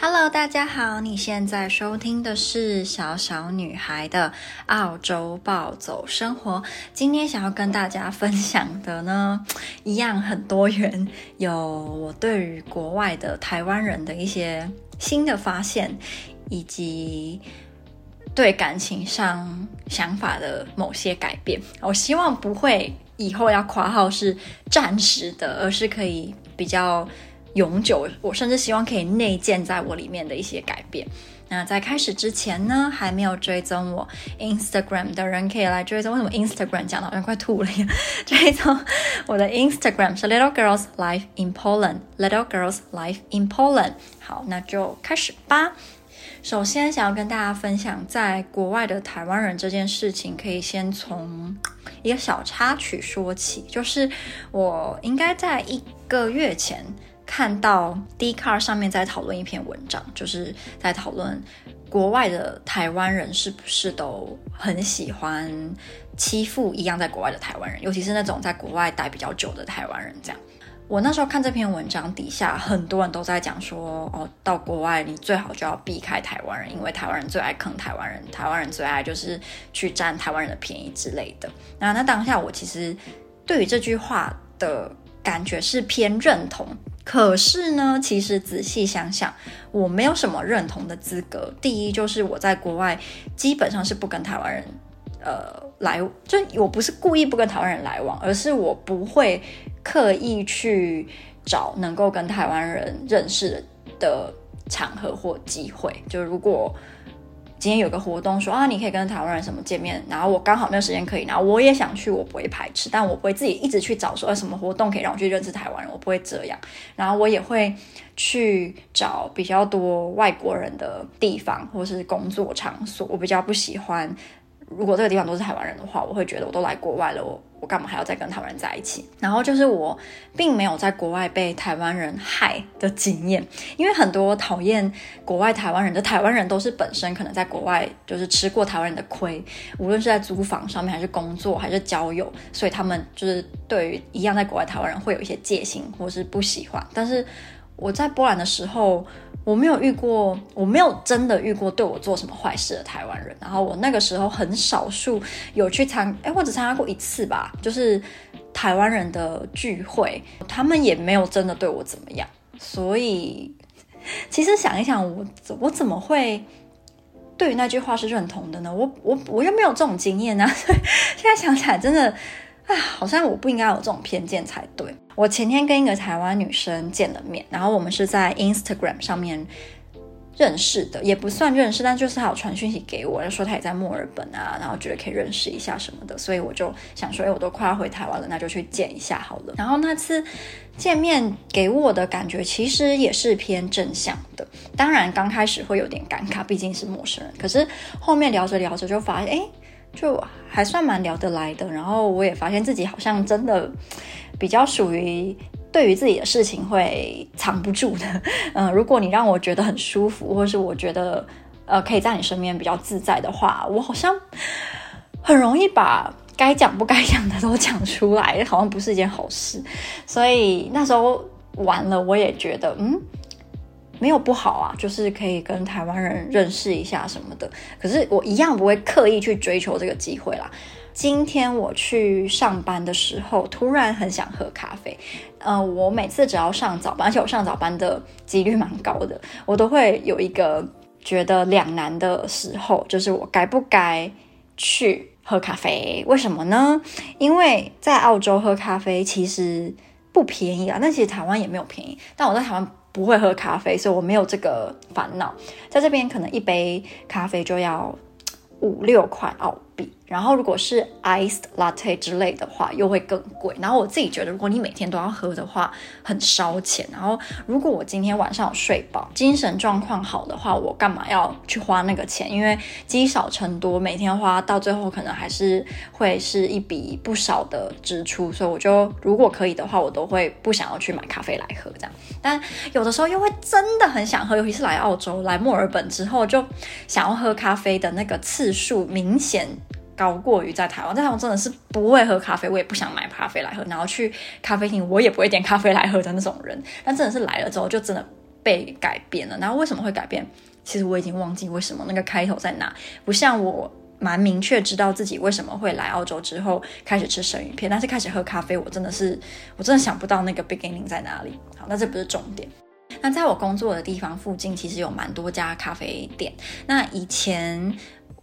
Hello，大家好，你现在收听的是小小女孩的澳洲暴走生活。今天想要跟大家分享的呢，一样很多元，有我对于国外的台湾人的一些新的发现，以及对感情上想法的某些改变。我希望不会以后要括号是暂时的，而是可以比较。永久，我甚至希望可以内建在我里面的一些改变。那在开始之前呢，还没有追踪我 Instagram 的人可以来追踪。为什么 Instagram 讲的好像快吐了呀？追踪我的 Instagram 是 Little Girls Life in Poland。Little Girls Life in Poland。好，那就开始吧。首先，想要跟大家分享在国外的台湾人这件事情，可以先从一个小插曲说起，就是我应该在一个月前。看到 d c a r 上面在讨论一篇文章，就是在讨论国外的台湾人是不是都很喜欢欺负一样在国外的台湾人，尤其是那种在国外待比较久的台湾人。这样，我那时候看这篇文章底下很多人都在讲说，哦，到国外你最好就要避开台湾人，因为台湾人最爱坑台湾人，台湾人最爱就是去占台湾人的便宜之类的。那那当下我其实对于这句话的感觉是偏认同。可是呢，其实仔细想想，我没有什么认同的资格。第一，就是我在国外基本上是不跟台湾人，呃，来，就我不是故意不跟台湾人来往，而是我不会刻意去找能够跟台湾人认识的场合或机会。就如果。今天有个活动说啊，你可以跟台湾人什么见面，然后我刚好没有时间可以，然后我也想去，我不会排斥，但我不会自己一直去找说什么活动可以让我去认识台湾人，我不会这样。然后我也会去找比较多外国人的地方或是工作场所，我比较不喜欢。如果这个地方都是台湾人的话，我会觉得我都来国外了，我我干嘛还要再跟台湾人在一起？然后就是我并没有在国外被台湾人害的经验，因为很多讨厌国外台湾人的台湾人都是本身可能在国外就是吃过台湾人的亏，无论是在租房上面还是工作还是交友，所以他们就是对于一样在国外台湾人会有一些戒心或是不喜欢。但是我在波兰的时候。我没有遇过，我没有真的遇过对我做什么坏事的台湾人。然后我那个时候很少数有去参，哎，我只参加过一次吧，就是台湾人的聚会，他们也没有真的对我怎么样。所以，其实想一想我，我怎么会对于那句话是认同的呢？我我我又没有这种经验啊。现在想起来，真的。啊，好像我不应该有这种偏见才对。我前天跟一个台湾女生见了面，然后我们是在 Instagram 上面认识的，也不算认识，但就是她有传讯息给我，就说她也在墨尔本啊，然后觉得可以认识一下什么的，所以我就想说，哎，我都快要回台湾了，那就去见一下好了。然后那次见面给我的感觉其实也是偏正向的，当然刚开始会有点尴尬，毕竟是陌生人，可是后面聊着聊着就发现，哎。就还算蛮聊得来的，然后我也发现自己好像真的比较属于对于自己的事情会藏不住的。嗯、如果你让我觉得很舒服，或是我觉得呃可以在你身边比较自在的话，我好像很容易把该讲不该讲的都讲出来，好像不是一件好事。所以那时候完了，我也觉得嗯。没有不好啊，就是可以跟台湾人认识一下什么的。可是我一样不会刻意去追求这个机会啦。今天我去上班的时候，突然很想喝咖啡。呃，我每次只要上早班，而且我上早班的几率蛮高的，我都会有一个觉得两难的时候，就是我该不该去喝咖啡？为什么呢？因为在澳洲喝咖啡其实不便宜啊，那其实台湾也没有便宜，但我在台湾。不会喝咖啡，所以我没有这个烦恼。在这边，可能一杯咖啡就要五六块澳币。然后，如果是 iced latte 之类的话，又会更贵。然后我自己觉得，如果你每天都要喝的话，很烧钱。然后，如果我今天晚上有睡饱，精神状况好的话，我干嘛要去花那个钱？因为积少成多，每天花到最后，可能还是会是一笔不少的支出。所以，我就如果可以的话，我都会不想要去买咖啡来喝这样。但有的时候又会真的很想喝，尤其是来澳洲、来墨尔本之后，就想要喝咖啡的那个次数明显。高过于在台湾，在台湾真的是不会喝咖啡，我也不想买咖啡来喝，然后去咖啡厅我也不会点咖啡来喝的那种人。但真的是来了之后，就真的被改变了。然后为什么会改变？其实我已经忘记为什么那个开头在哪。不像我蛮明确知道自己为什么会来澳洲之后开始吃生鱼片，但是开始喝咖啡，我真的是我真的想不到那个 beginning 在哪里。好，那这不是重点。那在我工作的地方附近，其实有蛮多家咖啡店。那以前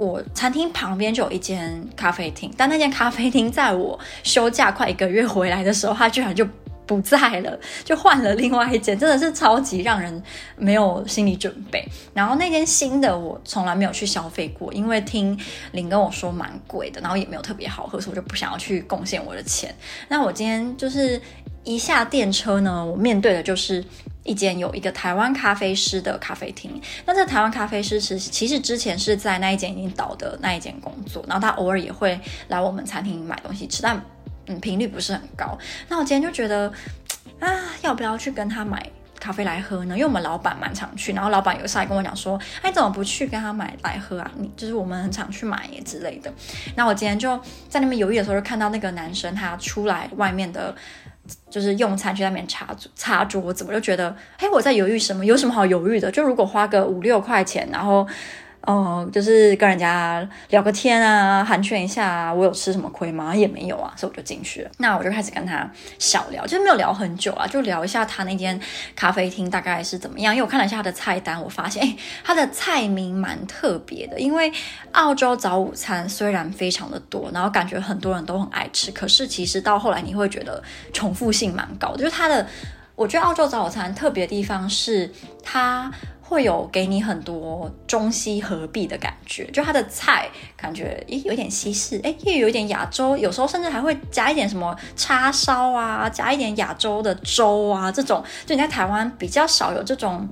我餐厅旁边就有一间咖啡厅，但那间咖啡厅在我休假快一个月回来的时候，它居然就不在了，就换了另外一间，真的是超级让人没有心理准备。然后那间新的我从来没有去消费过，因为听林跟我说蛮贵的，然后也没有特别好喝，所以我就不想要去贡献我的钱。那我今天就是一下电车呢，我面对的就是。一间有一个台湾咖啡师的咖啡厅，那这台湾咖啡师其实其实之前是在那一间已经倒的那一间工作，然后他偶尔也会来我们餐厅买东西吃，但嗯频率不是很高。那我今天就觉得啊，要不要去跟他买咖啡来喝呢？因为我们老板蛮常去，然后老板有时候还跟我讲说，哎，怎么不去跟他买来喝啊？你就是我们很常去买耶之类的。那我今天就在那边犹豫的时候，就看到那个男生他出来外面的。就是用餐去那边擦擦桌子，我就觉得，哎，我在犹豫什么？有什么好犹豫的？就如果花个五六块钱，然后。哦、就是跟人家聊个天啊，寒暄一下啊，我有吃什么亏吗？也没有啊，所以我就进去了。那我就开始跟他小聊，就是没有聊很久啊，就聊一下他那间咖啡厅大概是怎么样。因为我看了一下他的菜单，我发现，哎，他的菜名蛮特别的。因为澳洲早午餐虽然非常的多，然后感觉很多人都很爱吃，可是其实到后来你会觉得重复性蛮高的。就是他的，我觉得澳洲早午餐特别的地方是它。会有给你很多中西合璧的感觉，就它的菜感觉咦有点西式，诶又有点亚洲，有时候甚至还会加一点什么叉烧啊，加一点亚洲的粥啊，这种就你在台湾比较少有这种。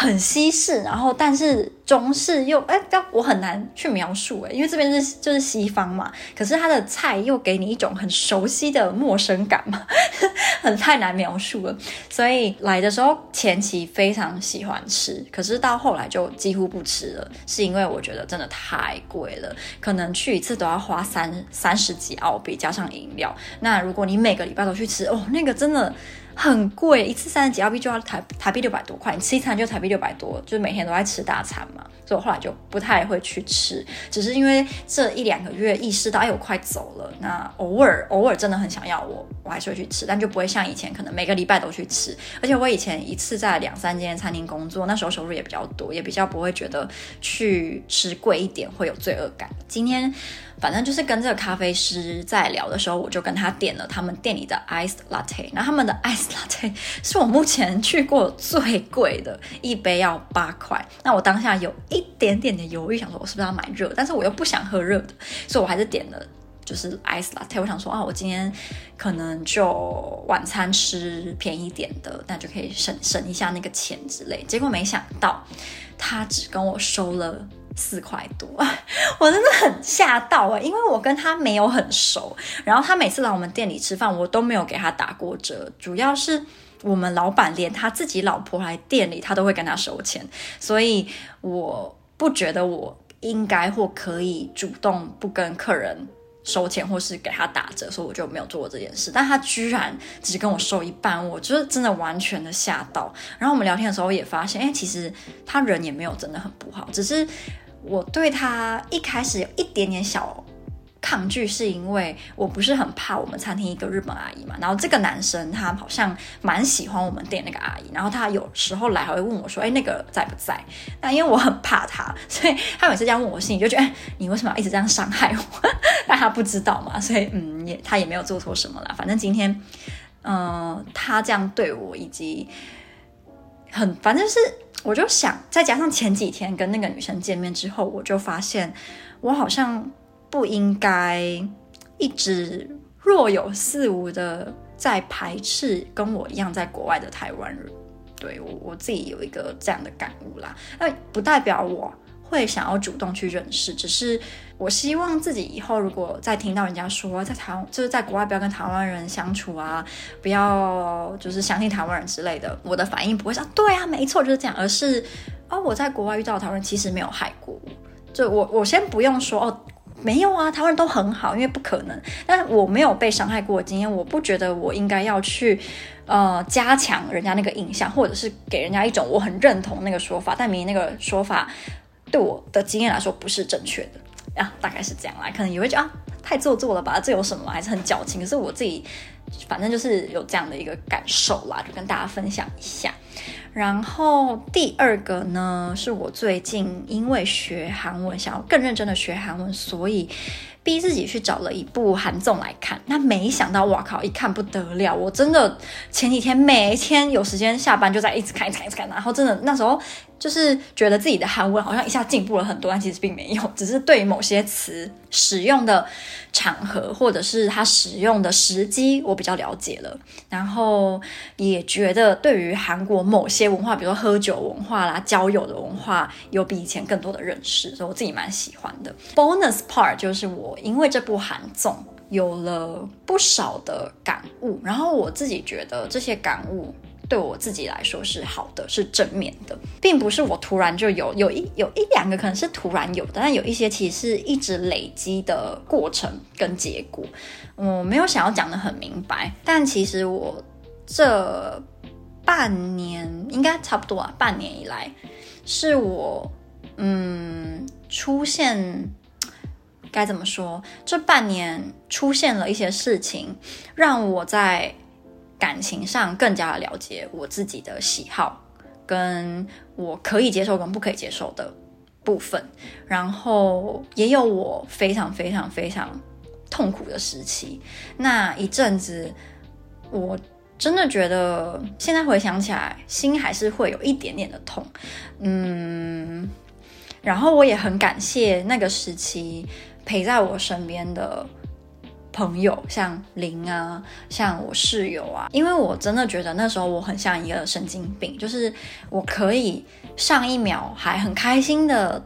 很西式，然后但是中式又哎，但我很难去描述哎，因为这边是就是西方嘛，可是它的菜又给你一种很熟悉的陌生感嘛，很太难描述了。所以来的时候前期非常喜欢吃，可是到后来就几乎不吃了，是因为我觉得真的太贵了，可能去一次都要花三三十几澳币加上饮料。那如果你每个礼拜都去吃，哦，那个真的。很贵，一次三十几澳币就要台台币六百多块，你吃一餐就台币六百多，就是每天都在吃大餐嘛，所以我后来就不太会去吃，只是因为这一两个月意识到，哎，我快走了，那偶尔偶尔真的很想要我，我还是会去吃，但就不会像以前可能每个礼拜都去吃，而且我以前一次在两三间餐厅工作，那时候收入也比较多，也比较不会觉得去吃贵一点会有罪恶感。今天。反正就是跟这个咖啡师在聊的时候，我就跟他点了他们店里的 ice latte。然后他们的 ice latte 是我目前去过最贵的，一杯要八块。那我当下有一点点的犹豫，想说我是不是要买热，但是我又不想喝热的，所以我还是点了就是 ice latte。我想说啊，我今天可能就晚餐吃便宜点的，那就可以省省一下那个钱之类。结果没想到他只跟我收了。四块多，我真的很吓到哎，因为我跟他没有很熟，然后他每次来我们店里吃饭，我都没有给他打过折。主要是我们老板连他自己老婆来店里，他都会跟他收钱，所以我不觉得我应该或可以主动不跟客人收钱，或是给他打折，所以我就没有做过这件事。但他居然只跟我收一半，我就是真的完全的吓到。然后我们聊天的时候也发现，哎，其实他人也没有真的很不好，只是。我对他一开始有一点点小抗拒，是因为我不是很怕我们餐厅一个日本阿姨嘛。然后这个男生他好像蛮喜欢我们店那个阿姨，然后他有时候来还会问我说：“哎，那个在不在？”但因为我很怕他，所以他每次这样问我，心里就觉得：“，你为什么要一直这样伤害我？”但他不知道嘛，所以嗯，也他也没有做错什么啦。反正今天，嗯、他这样对我，以及很反正是。我就想，再加上前几天跟那个女生见面之后，我就发现我好像不应该一直若有似无的在排斥跟我一样在国外的台湾人。对，我我自己有一个这样的感悟啦，那不代表我会想要主动去认识，只是我希望自己以后如果再听到人家说在台湾就是在国外不要跟台湾人相处啊，不要就是相信台湾人之类的，我的反应不会说对啊，没错就是这样，而是哦我在国外遇到台湾人其实没有害过，就我我先不用说哦。没有啊，台湾人都很好，因为不可能。但我没有被伤害过的经验，我不觉得我应该要去呃加强人家那个印象，或者是给人家一种我很认同那个说法，但明明那个说法对我的经验来说不是正确的啊，大概是这样啦。可能也会觉得啊，太做作了吧，这有什么？还是很矫情。可是我自己反正就是有这样的一个感受啦，就跟大家分享一下。然后第二个呢，是我最近因为学韩文，想要更认真的学韩文，所以逼自己去找了一部韩综来看。那没想到，哇靠，一看不得了！我真的前几天每天有时间下班就在一直看，一直看，一直看。然后真的那时候就是觉得自己的韩文好像一下进步了很多，但其实并没有，只是对某些词使用的场合或者是它使用的时机，我比较了解了。然后也觉得对于韩国某些文化，比如说喝酒文化啦、交友的文化，有比以前更多的认识，所以我自己蛮喜欢的。Bonus part 就是我因为这部韩综有了不少的感悟，然后我自己觉得这些感悟对我自己来说是好的，是正面的，并不是我突然就有，有一有一两个可能是突然有的，但有一些其实是一直累积的过程跟结果。我没有想要讲得很明白，但其实我这。半年应该差不多啊，半年以来是我嗯出现，该怎么说？这半年出现了一些事情，让我在感情上更加的了解我自己的喜好，跟我可以接受跟不可以接受的部分，然后也有我非常非常非常痛苦的时期。那一阵子我。真的觉得现在回想起来，心还是会有一点点的痛，嗯，然后我也很感谢那个时期陪在我身边的朋友，像林啊，像我室友啊，因为我真的觉得那时候我很像一个神经病，就是我可以上一秒还很开心的。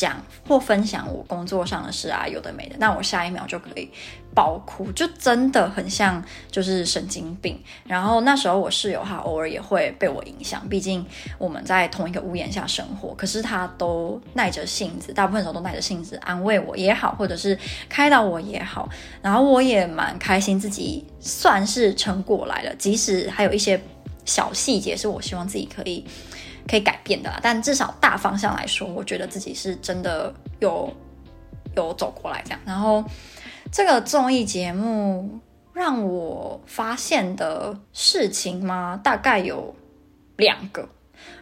讲或分享我工作上的事啊，有的没的，那我下一秒就可以爆哭，就真的很像就是神经病。然后那时候我室友他偶尔也会被我影响，毕竟我们在同一个屋檐下生活，可是他都耐着性子，大部分时候都耐着性子安慰我也好，或者是开导我也好。然后我也蛮开心，自己算是撑过来了，即使还有一些小细节是我希望自己可以。可以改变的啦，但至少大方向来说，我觉得自己是真的有有走过来这样。然后这个综艺节目让我发现的事情嘛，大概有两个。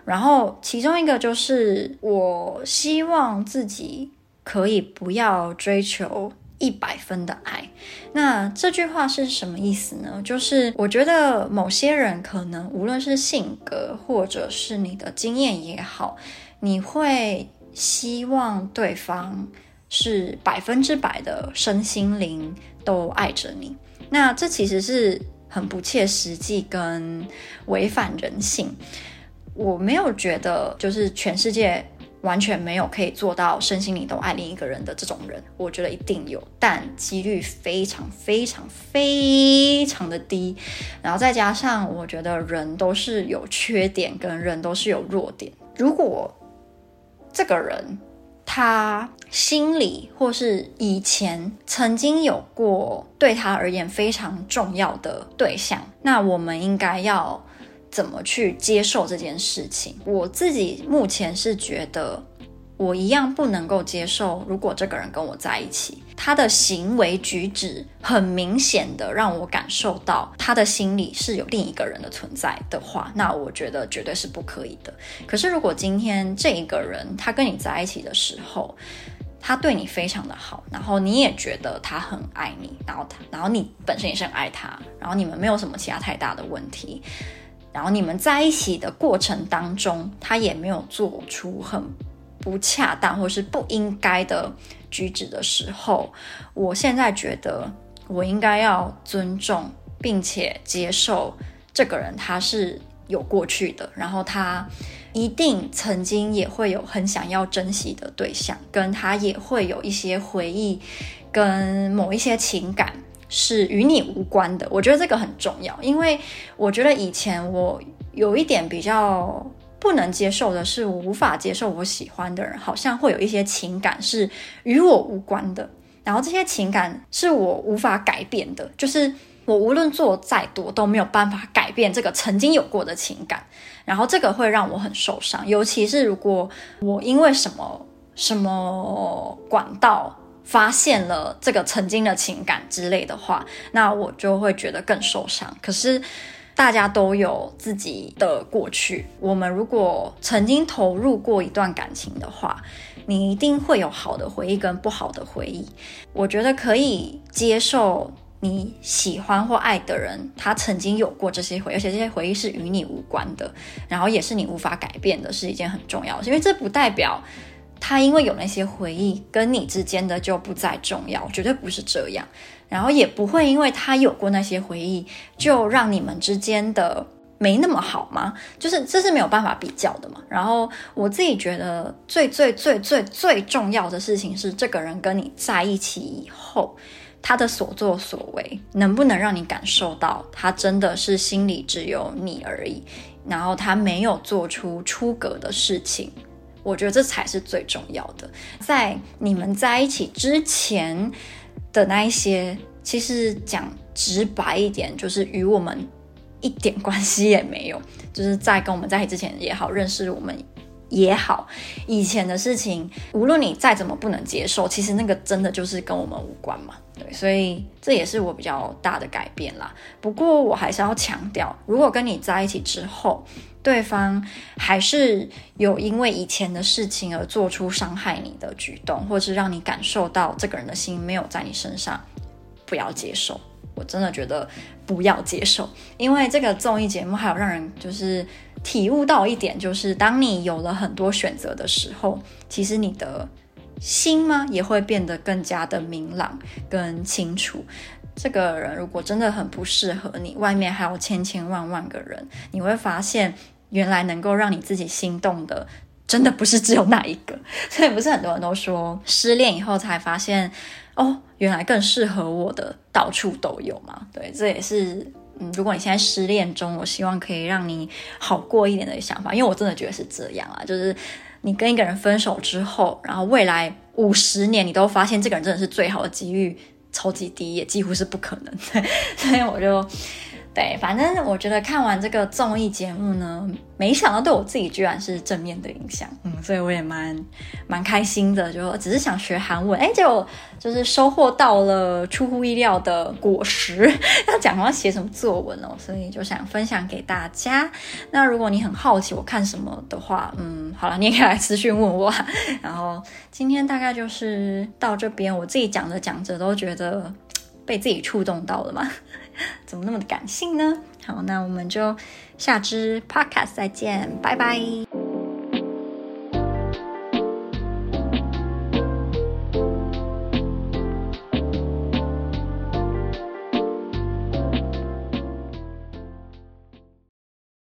然后其中一个就是，我希望自己可以不要追求。一百分的爱，那这句话是什么意思呢？就是我觉得某些人可能无论是性格或者是你的经验也好，你会希望对方是百分之百的身心灵都爱着你。那这其实是很不切实际跟违反人性。我没有觉得就是全世界。完全没有可以做到身心灵都爱另一个人的这种人，我觉得一定有，但几率非常非常非常的低。然后再加上，我觉得人都是有缺点，跟人都是有弱点。如果这个人他心里或是以前曾经有过对他而言非常重要的对象，那我们应该要。怎么去接受这件事情？我自己目前是觉得，我一样不能够接受。如果这个人跟我在一起，他的行为举止很明显的让我感受到他的心里是有另一个人的存在的话，那我觉得绝对是不可以的。可是如果今天这一个人他跟你在一起的时候，他对你非常的好，然后你也觉得他很爱你，然后他，然后你本身也是很爱他，然后你们没有什么其他太大的问题。然后你们在一起的过程当中，他也没有做出很不恰当或是不应该的举止的时候，我现在觉得我应该要尊重并且接受这个人，他是有过去的，然后他一定曾经也会有很想要珍惜的对象，跟他也会有一些回忆跟某一些情感。是与你无关的，我觉得这个很重要，因为我觉得以前我有一点比较不能接受的是，我无法接受我喜欢的人好像会有一些情感是与我无关的，然后这些情感是我无法改变的，就是我无论做再多都没有办法改变这个曾经有过的情感，然后这个会让我很受伤，尤其是如果我因为什么什么管道发现了这个曾经的情感之类的话，那我就会觉得更受伤。可是。大家都有自己的过去。我们如果曾经投入过一段感情的话，你一定会有好的回忆跟不好的回忆。我觉得可以接受你喜欢或爱的人，他曾经有过这些回忆，而且这些回忆是与你无关的，然后也是你无法改变的，是一件很重要的。因为这不代表他因为有那些回忆跟你之间的就不再重要，绝对不是这样。然后也不会因为他有过那些回忆，就让你们之间的没那么好吗？就是这是没有办法比较的嘛。然后我自己觉得最最最最最重要的事情是，这个人跟你在一起以后，他的所作所为能不能让你感受到他真的是心里只有你而已，然后他没有做出出格的事情。我觉得这才是最重要的。在你们在一起之前。的那一些，其实讲直白一点，就是与我们一点关系也没有。就是在跟我们在一起之前也好，认识我们也好，以前的事情，无论你再怎么不能接受，其实那个真的就是跟我们无关嘛。对，所以这也是我比较大的改变啦。不过我还是要强调，如果跟你在一起之后，对方还是有因为以前的事情而做出伤害你的举动，或是让你感受到这个人的心没有在你身上，不要接受。我真的觉得不要接受，因为这个综艺节目还有让人就是体悟到一点，就是当你有了很多选择的时候，其实你的心吗也会变得更加的明朗跟清楚。这个人如果真的很不适合你，外面还有千千万万个人，你会发现原来能够让你自己心动的，真的不是只有那一个。所以不是很多人都说失恋以后才发现，哦，原来更适合我的到处都有嘛。对，这也是嗯，如果你现在失恋中，我希望可以让你好过一点的想法，因为我真的觉得是这样啊，就是你跟一个人分手之后，然后未来五十年你都发现这个人真的是最好的机遇。超级低，也几乎是不可能，所以我就。对，反正我觉得看完这个综艺节目呢，没想到对我自己居然是正面的影响，嗯，所以我也蛮蛮开心的，就只是想学韩文，哎，结果就是收获到了出乎意料的果实。要讲要写什么作文哦，所以就想分享给大家。那如果你很好奇我看什么的话，嗯，好了，你也可以来私讯问我。然后今天大概就是到这边，我自己讲着讲着都觉得被自己触动到了嘛。怎么那么的感性呢？好，那我们就下支 podcast 再见，拜拜。